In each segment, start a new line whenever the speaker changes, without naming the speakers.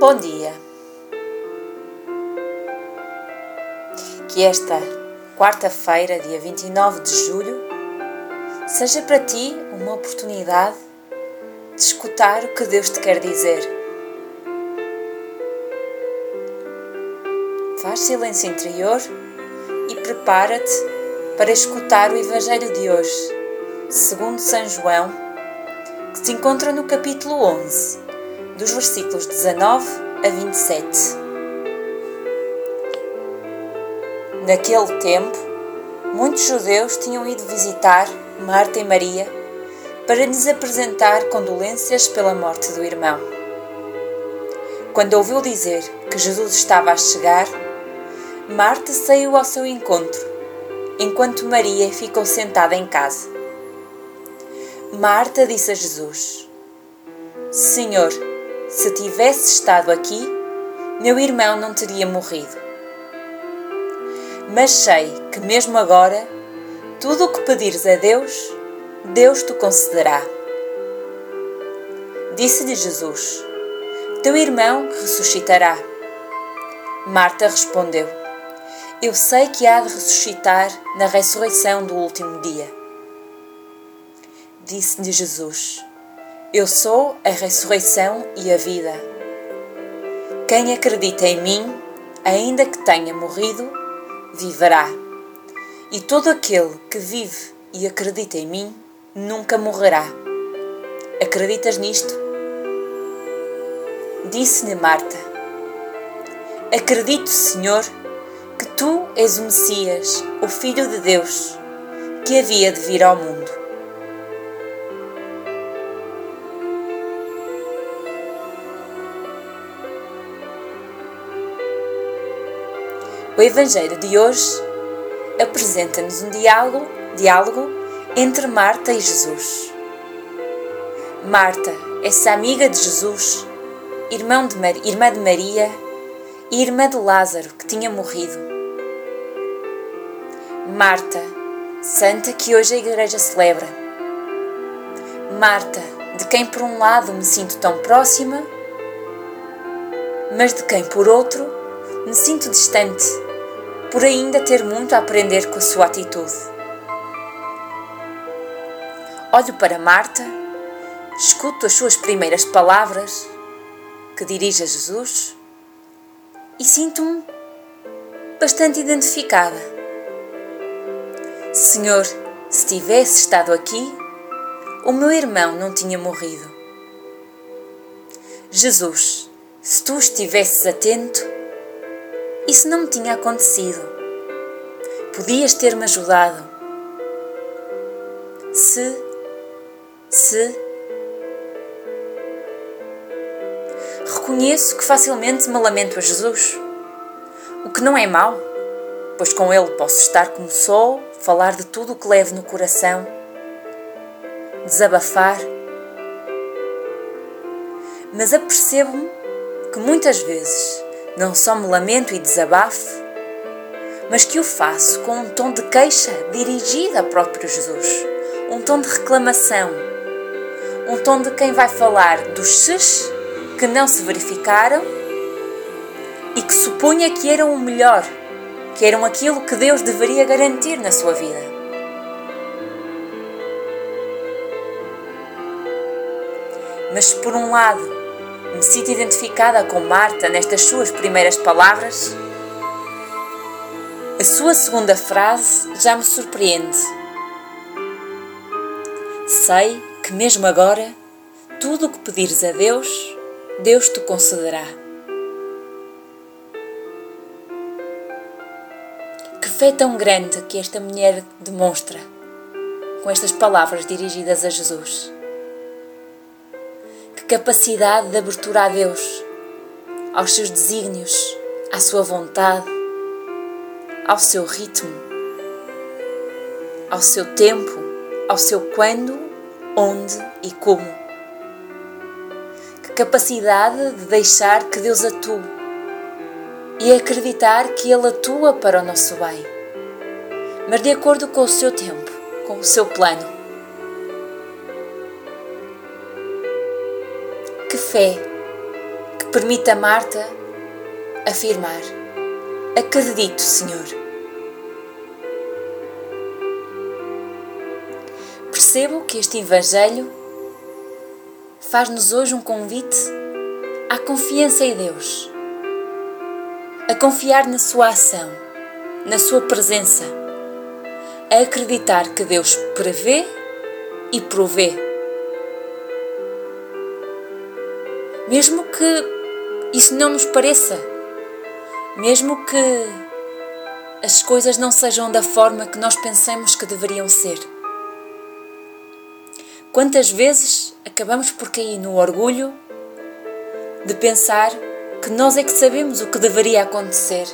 Bom dia. Que esta quarta-feira, dia 29 de julho, seja para ti uma oportunidade de escutar o que Deus te quer dizer. Faz silêncio interior e prepara-te para escutar o Evangelho de hoje, segundo São João, que se encontra no capítulo 11, dos versículos 19 a 27. Naquele tempo, muitos judeus tinham ido visitar Marta e Maria para lhes apresentar condolências pela morte do irmão. Quando ouviu dizer que Jesus estava a chegar, Marta saiu ao seu encontro, enquanto Maria ficou sentada em casa. Marta disse a Jesus: Senhor, se tivesse estado aqui, meu irmão não teria morrido. Mas sei que mesmo agora, tudo o que pedires a Deus, Deus te concederá. Disse-lhe Jesus: Teu irmão ressuscitará. Marta respondeu: Eu sei que há de ressuscitar na ressurreição do último dia. Disse-lhe Jesus: Eu sou a ressurreição e a vida. Quem acredita em mim, ainda que tenha morrido, viverá. E todo aquele que vive e acredita em mim, nunca morrerá. Acreditas nisto? Disse-lhe Marta: Acredito, Senhor, que tu és o Messias, o Filho de Deus, que havia de vir ao mundo. O Evangelho de hoje apresenta-nos um diálogo, diálogo entre Marta e Jesus. Marta, essa amiga de Jesus, irmão de Mar... irmã de Maria e irmã de Lázaro, que tinha morrido. Marta, santa que hoje a Igreja celebra. Marta, de quem por um lado me sinto tão próxima, mas de quem por outro me sinto distante, por ainda ter muito a aprender com a sua atitude. Olho para Marta, escuto as suas primeiras palavras que dirige a Jesus e sinto-me bastante identificada. Senhor, se tivesse estado aqui, o meu irmão não tinha morrido. Jesus, se tu estivesses atento, isso não me tinha acontecido. Podias ter-me ajudado. Se se reconheço que facilmente me lamento a Jesus, o que não é mau, pois com ele posso estar como sou, falar de tudo o que levo no coração, desabafar, mas apercebo-me que muitas vezes não só me lamento e desabafo, mas que o faço com um tom de queixa dirigida ao próprio Jesus, um tom de reclamação, um tom de quem vai falar dos ses que não se verificaram e que supunha que eram o melhor, que eram aquilo que Deus deveria garantir na sua vida. Mas por um lado, me sinto identificada com Marta nestas suas primeiras palavras, a sua segunda frase já me surpreende. Sei que mesmo agora, tudo o que pedires a Deus, Deus te concederá. Que fé tão grande que esta mulher demonstra com estas palavras dirigidas a Jesus. Capacidade de abertura a Deus, aos seus desígnios, à sua vontade, ao seu ritmo, ao seu tempo, ao seu quando, onde e como. Que capacidade de deixar que Deus atue e acreditar que Ele atua para o nosso bem, mas de acordo com o seu tempo, com o seu plano. Fé, que permite a Marta afirmar: Acredito, Senhor. Percebo que este Evangelho faz-nos hoje um convite à confiança em Deus, a confiar na Sua ação, na Sua presença, a acreditar que Deus prevê e provê. Mesmo que isso não nos pareça, mesmo que as coisas não sejam da forma que nós pensamos que deveriam ser. Quantas vezes acabamos por cair no orgulho de pensar que nós é que sabemos o que deveria acontecer,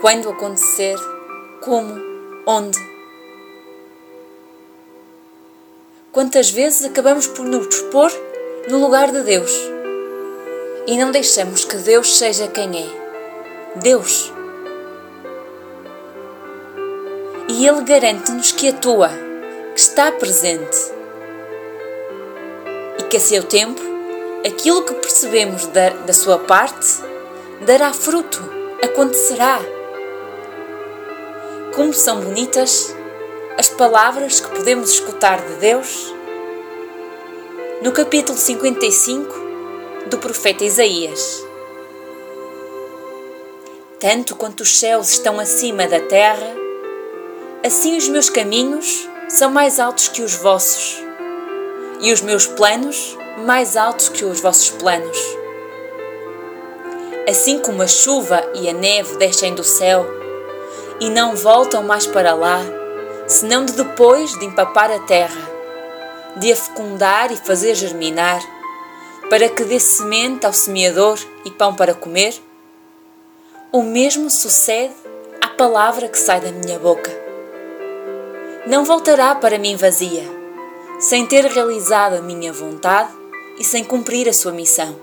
quando acontecer, como, onde. Quantas vezes acabamos por nos pôr no lugar de Deus e não deixamos que Deus seja quem é Deus. E Ele garante-nos que atua, que está presente e que a seu tempo aquilo que percebemos da, da sua parte dará fruto, acontecerá. Como são bonitas as palavras que podemos escutar de Deus no capítulo 55 do profeta Isaías. Tanto quanto os céus estão acima da terra, assim os meus caminhos são mais altos que os vossos, e os meus planos mais altos que os vossos planos. Assim como a chuva e a neve descem do céu e não voltam mais para lá, senão de depois de empapar a terra, de a fecundar e fazer germinar, para que dê semente ao semeador e pão para comer, o mesmo sucede à palavra que sai da minha boca. Não voltará para mim vazia, sem ter realizado a minha vontade e sem cumprir a sua missão.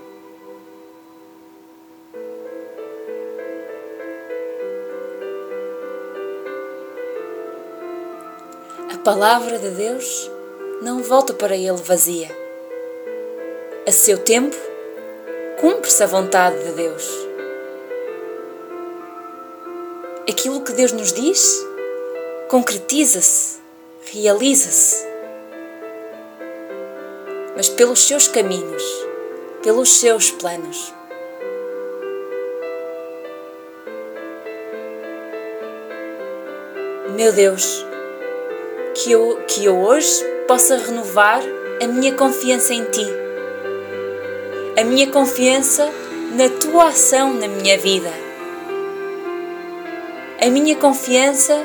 A palavra de Deus não volta para ele vazia. A seu tempo, cumpre-se a vontade de Deus. Aquilo que Deus nos diz concretiza-se, realiza-se mas pelos seus caminhos, pelos seus planos. Meu Deus, que eu, que eu hoje possa renovar a minha confiança em Ti, a minha confiança na Tua ação na minha vida, a minha confiança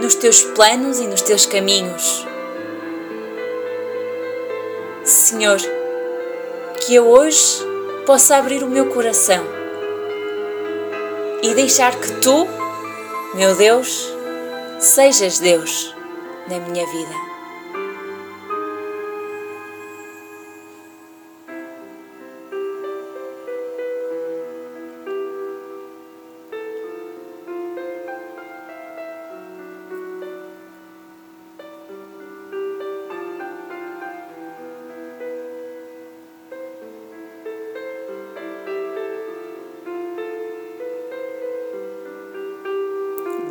nos Teus planos e nos Teus caminhos Senhor, que eu hoje possa abrir o meu coração e deixar que tu, meu Deus, sejas Deus na minha vida.